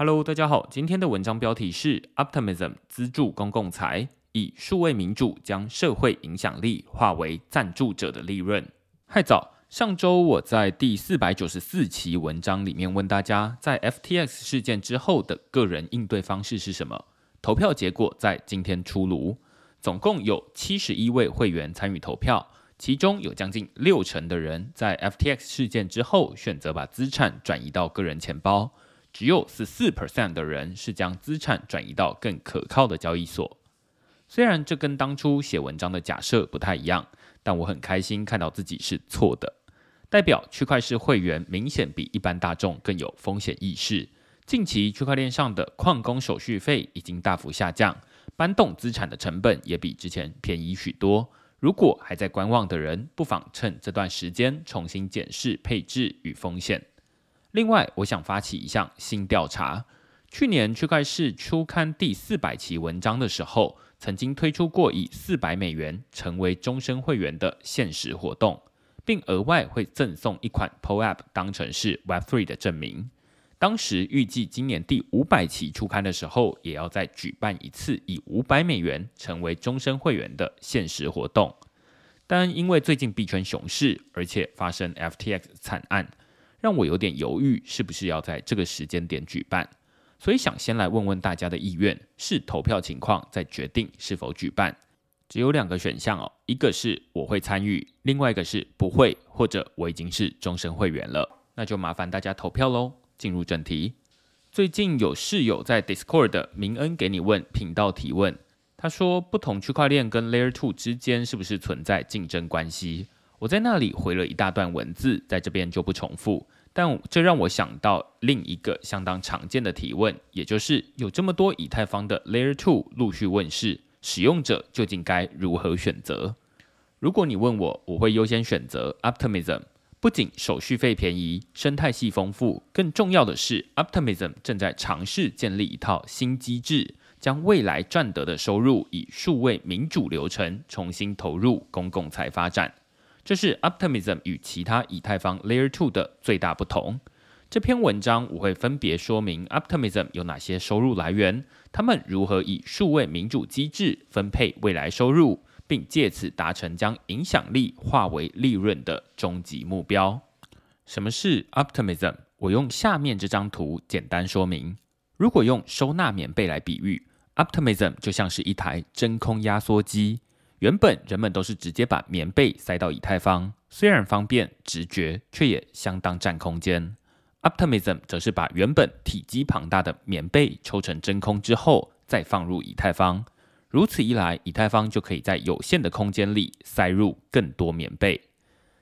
Hello，大家好，今天的文章标题是 Optimism 资助公共财，以数位民主将社会影响力化为赞助者的利润。嗨早，上周我在第四百九十四期文章里面问大家，在 FTX 事件之后的个人应对方式是什么？投票结果在今天出炉，总共有七十一位会员参与投票，其中有将近六成的人在 FTX 事件之后选择把资产转移到个人钱包。只有十四 percent 的人是将资产转移到更可靠的交易所。虽然这跟当初写文章的假设不太一样，但我很开心看到自己是错的，代表区块市会员明显比一般大众更有风险意识。近期区块链上的矿工手续费已经大幅下降，搬动资产的成本也比之前便宜许多。如果还在观望的人，不妨趁这段时间重新检视配置与风险。另外，我想发起一项新调查。去年区块市初刊第四百期文章的时候，曾经推出过以四百美元成为终身会员的限时活动，并额外会赠送一款 PO App 当成是 Web3 的证明。当时预计今年第五百期初刊的时候，也要再举办一次以五百美元成为终身会员的限时活动。但因为最近币圈熊市，而且发生 FTX 惨案。让我有点犹豫，是不是要在这个时间点举办？所以想先来问问大家的意愿，是投票情况再决定是否举办。只有两个选项哦，一个是我会参与，另外一个是不会，或者我已经是终身会员了。那就麻烦大家投票喽。进入正题，最近有室友在 Discord 的明恩给你问频道提问，他说不同区块链跟 Layer Two 之间是不是存在竞争关系？我在那里回了一大段文字，在这边就不重复。但这让我想到另一个相当常见的提问，也就是有这么多以太坊的 Layer Two 陆续问世，使用者究竟该如何选择？如果你问我，我会优先选择 Optimism。不仅手续费便宜，生态系丰富，更重要的是 Optimism 正在尝试建立一套新机制，将未来赚得的收入以数位民主流程重新投入公共财发展。这是 Optimism 与其他以太坊 Layer Two 的最大不同。这篇文章我会分别说明 Optimism 有哪些收入来源，他们如何以数位民主机制分配未来收入，并借此达成将影响力化为利润的终极目标。什么是 Optimism？我用下面这张图简单说明。如果用收纳棉被来比喻，Optimism 就像是一台真空压缩机。原本人们都是直接把棉被塞到以太坊，虽然方便直觉，却也相当占空间。Optimism 则是把原本体积庞大的棉被抽成真空之后，再放入以太坊。如此一来，以太坊就可以在有限的空间里塞入更多棉被。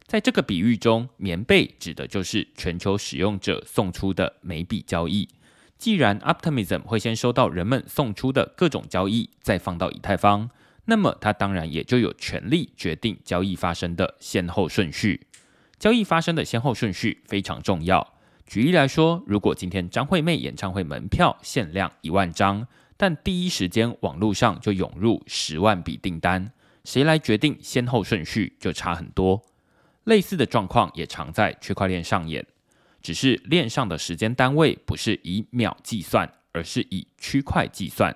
在这个比喻中，棉被指的就是全球使用者送出的每笔交易。既然 Optimism 会先收到人们送出的各种交易，再放到以太坊。那么，他当然也就有权利决定交易发生的先后顺序。交易发生的先后顺序非常重要。举例来说，如果今天张惠妹演唱会门票限量一万张，但第一时间网络上就涌入十万笔订单，谁来决定先后顺序就差很多。类似的状况也常在区块链上演，只是链上的时间单位不是以秒计算，而是以区块计算。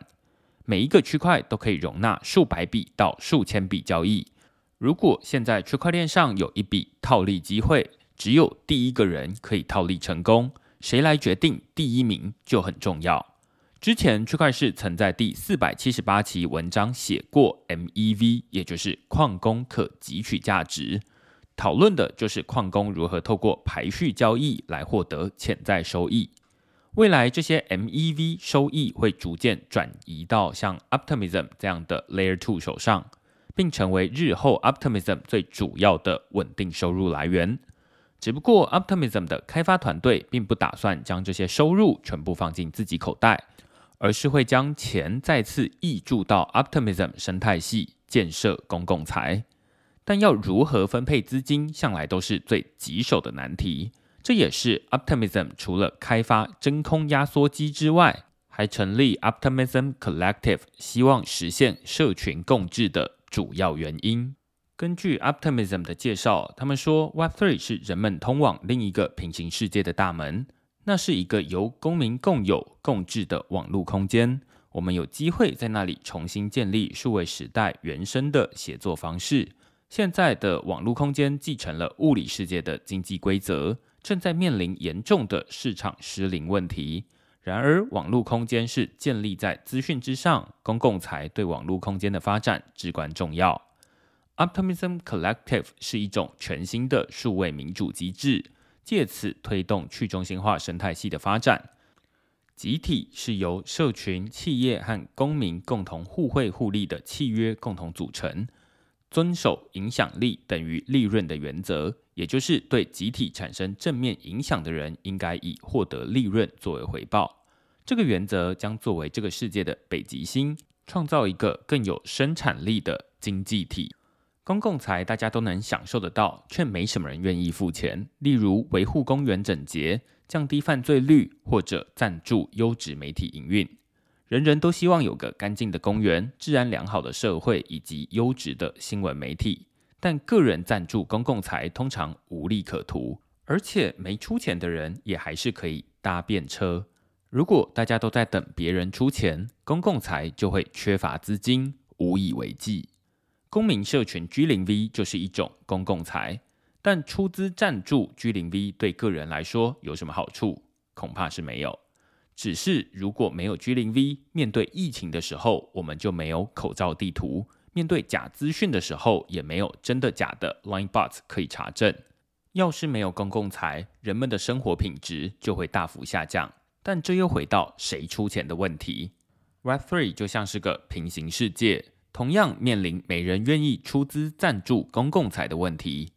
每一个区块都可以容纳数百笔到数千笔交易。如果现在区块链上有一笔套利机会，只有第一个人可以套利成功，谁来决定第一名就很重要。之前区块市曾在第四百七十八期文章写过 MEV，也就是矿工可汲取价值，讨论的就是矿工如何透过排序交易来获得潜在收益。未来这些 MEV 收益会逐渐转移到像 Optimism 这样的 Layer Two 手上，并成为日后 Optimism 最主要的稳定收入来源。只不过 Optimism 的开发团队并不打算将这些收入全部放进自己口袋，而是会将钱再次溢注到 Optimism 生态系建设公共财。但要如何分配资金，向来都是最棘手的难题。这也是 Optimism 除了开发真空压缩机之外，还成立 Optimism Collective，希望实现社群共治的主要原因。根据 Optimism 的介绍，他们说 Web3 是人们通往另一个平行世界的大门。那是一个由公民共有、共治的网络空间。我们有机会在那里重新建立数位时代原生的写作方式。现在的网络空间继承了物理世界的经济规则，正在面临严重的市场失灵问题。然而，网络空间是建立在资讯之上，公共财对网络空间的发展至关重要。Optimism Collective 是一种全新的数位民主机制，借此推动去中心化生态系的发展。集体是由社群、企业和公民共同互惠互利的契约共同组成。遵守影响力等于利润的原则，也就是对集体产生正面影响的人，应该以获得利润作为回报。这个原则将作为这个世界的北极星，创造一个更有生产力的经济体。公共财大家都能享受得到，却没什么人愿意付钱。例如维护公园整洁、降低犯罪率，或者赞助优质媒体营运。人人都希望有个干净的公园、治安良好的社会以及优质的新闻媒体，但个人赞助公共财通常无利可图，而且没出钱的人也还是可以搭便车。如果大家都在等别人出钱，公共财就会缺乏资金，无以为继。公民社群 G 零 V 就是一种公共财，但出资赞助 G 零 V 对个人来说有什么好处？恐怕是没有。只是如果没有 G 零 V，面对疫情的时候，我们就没有口罩地图；面对假资讯的时候，也没有真的假的 Line Bots 可以查证。要是没有公共财，人们的生活品质就会大幅下降。但这又回到谁出钱的问题。Web Three 就像是个平行世界，同样面临没人愿意出资赞助公共财的问题。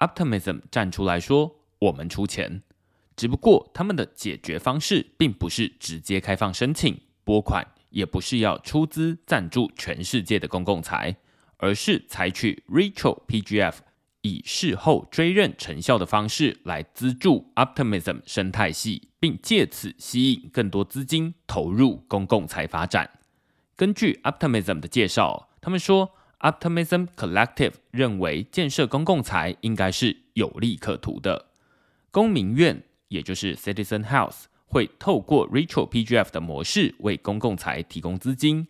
Optimism 站出来说：“我们出钱。”只不过，他们的解决方式并不是直接开放申请拨款，也不是要出资赞助全世界的公共财，而是采取 retro PGF 以事后追认成效的方式来资助 Optimism 生态系，并借此吸引更多资金投入公共财发展。根据 Optimism 的介绍，他们说 Optimism Collective 认为建设公共财应该是有利可图的，公民院。也就是 Citizen House 会透过 Retro PGF 的模式为公共财提供资金，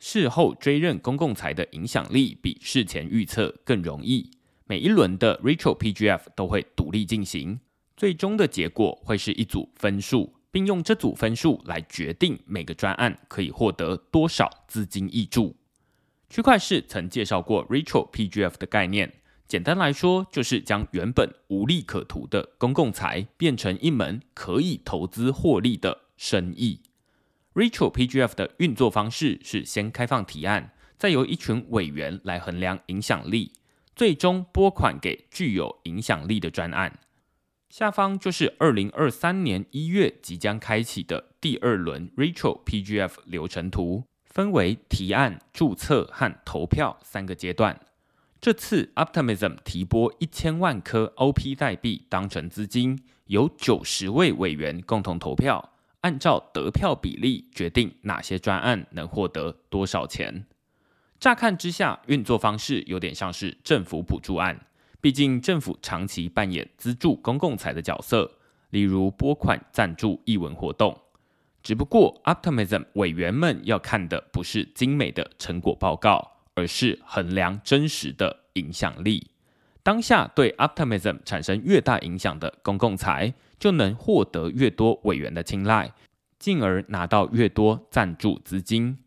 事后追认公共财的影响力比事前预测更容易。每一轮的 Retro PGF 都会独立进行，最终的结果会是一组分数，并用这组分数来决定每个专案可以获得多少资金益助。区块市曾介绍过 Retro PGF 的概念。简单来说，就是将原本无利可图的公共财变成一门可以投资获利的生意。Retro PGF 的运作方式是先开放提案，再由一群委员来衡量影响力，最终拨款给具有影响力的专案。下方就是二零二三年一月即将开启的第二轮 Retro PGF 流程图，分为提案、注册和投票三个阶段。这次 Optimism 提拨一千万颗 OP 代币当成资金，由九十位委员共同投票，按照得票比例决定哪些专案能获得多少钱。乍看之下，运作方式有点像是政府补助案，毕竟政府长期扮演资助公共财的角色，例如拨款赞助译文活动。只不过 Optimism 委员们要看的不是精美的成果报告。而是衡量真实的影响力。当下对 Optimism 产生越大影响的公共财，就能获得越多委员的青睐，进而拿到越多赞助资金。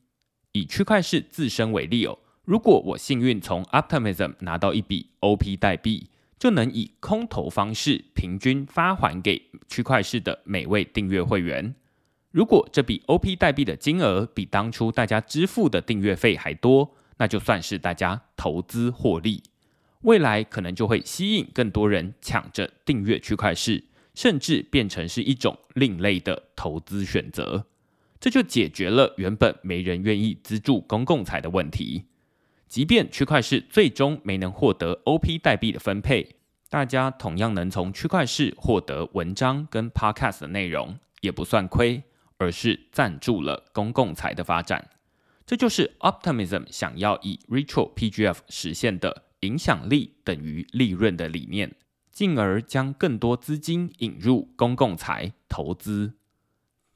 以区块市自身为例哦，如果我幸运从 Optimism 拿到一笔 OP 代币，就能以空投方式平均发还给区块市的每位订阅会员。如果这笔 OP 代币的金额比当初大家支付的订阅费还多，那就算是大家投资获利，未来可能就会吸引更多人抢着订阅区块市，甚至变成是一种另类的投资选择。这就解决了原本没人愿意资助公共财的问题。即便区块市最终没能获得 OP 代币的分配，大家同样能从区块市获得文章跟 Podcast 的内容，也不算亏，而是赞助了公共财的发展。这就是 Optimism 想要以 Retro PGF 实现的影响力等于利润的理念。进而将更多资金引入公共财投资。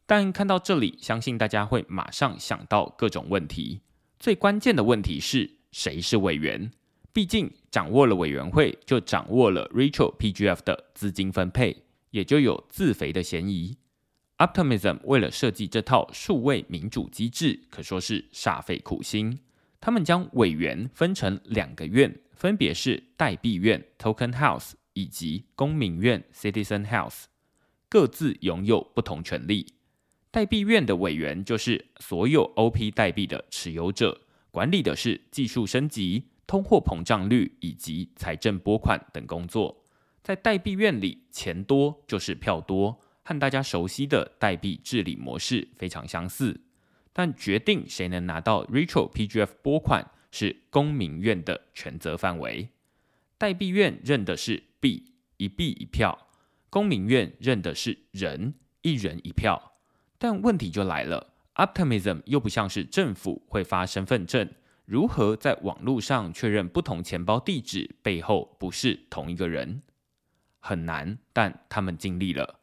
但看到这里，相信大家会马上想到各种问题。最关键的问题是谁是委员？毕竟掌握了委员会，就掌握了 Rachel PGF 的资金分配，也就有自肥的嫌疑。Optimism 为了设计这套数位民主机制，可说是煞费苦心。他们将委员分成两个院，分别是代币院 （Token House） 以及公民院 （Citizen House），各自拥有不同权利。代币院的委员就是所有 OP 代币的持有者，管理的是技术升级、通货膨胀率以及财政拨款等工作。在代币院里，钱多就是票多，和大家熟悉的代币治理模式非常相似。但决定谁能拿到 Rachel PGF 拨款是公民院的权责范围。代币院认的是币，一币一票；公民院认的是人，一人一票。但问题就来了，Optimism 又不像是政府会发身份证，如何在网络上确认不同钱包地址背后不是同一个人？很难，但他们尽力了。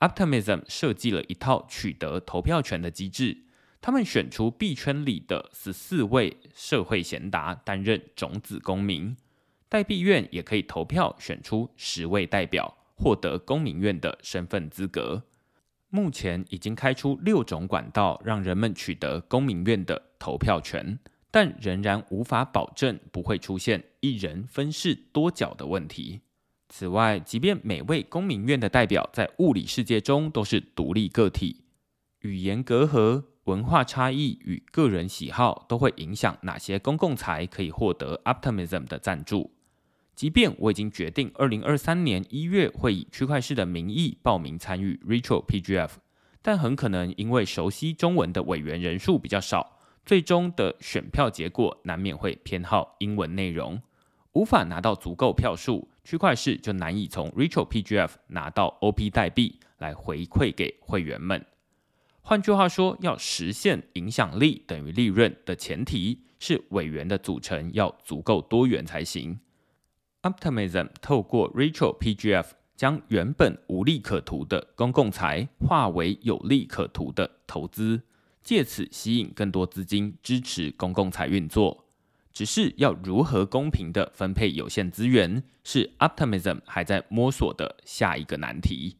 Optimism 设计了一套取得投票权的机制，他们选出币圈里的十四位社会贤达担任种子公民，代币院也可以投票选出十位代表，获得公民院的身份资格。目前已经开出六种管道，让人们取得公民院的投票权，但仍然无法保证不会出现一人分饰多角的问题。此外，即便每位公民院的代表在物理世界中都是独立个体，语言隔阂、文化差异与个人喜好都会影响哪些公共财可以获得 Optimism 的赞助。即便我已经决定，二零二三年一月会以区块市的名义报名参与 Rachel PGF，但很可能因为熟悉中文的委员人数比较少，最终的选票结果难免会偏好英文内容，无法拿到足够票数，区块市就难以从 Rachel PGF 拿到 OP 代币来回馈给会员们。换句话说，要实现影响力等于利润的前提是委员的组成要足够多元才行。Optimism 透过 Rachel PGF 将原本无利可图的公共财化为有利可图的投资，借此吸引更多资金支持公共财运作。只是要如何公平的分配有限资源，是 Optimism 还在摸索的下一个难题。